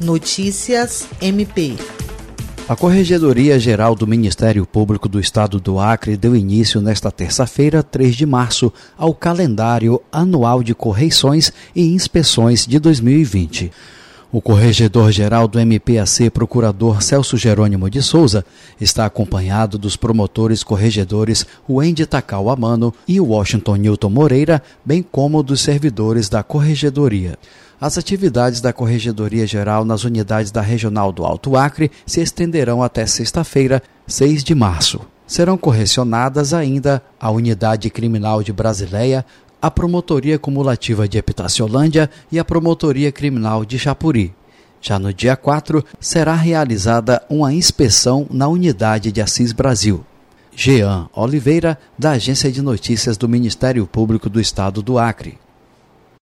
Notícias MP. A Corregedoria Geral do Ministério Público do Estado do Acre deu início nesta terça-feira, 3 de março, ao calendário anual de correições e inspeções de 2020. O corregedor-geral do MPAC, procurador Celso Jerônimo de Souza, está acompanhado dos promotores corregedores Wendy Takao Amano e Washington Newton Moreira, bem como dos servidores da corregedoria. As atividades da Corregedoria Geral nas unidades da Regional do Alto Acre se estenderão até sexta-feira, 6 de março. Serão correcionadas ainda a Unidade Criminal de Brasileia, a Promotoria Cumulativa de Epitaciolândia e a Promotoria Criminal de Chapuri. Já no dia 4, será realizada uma inspeção na unidade de Assis Brasil. Jean Oliveira, da Agência de Notícias do Ministério Público do Estado do Acre.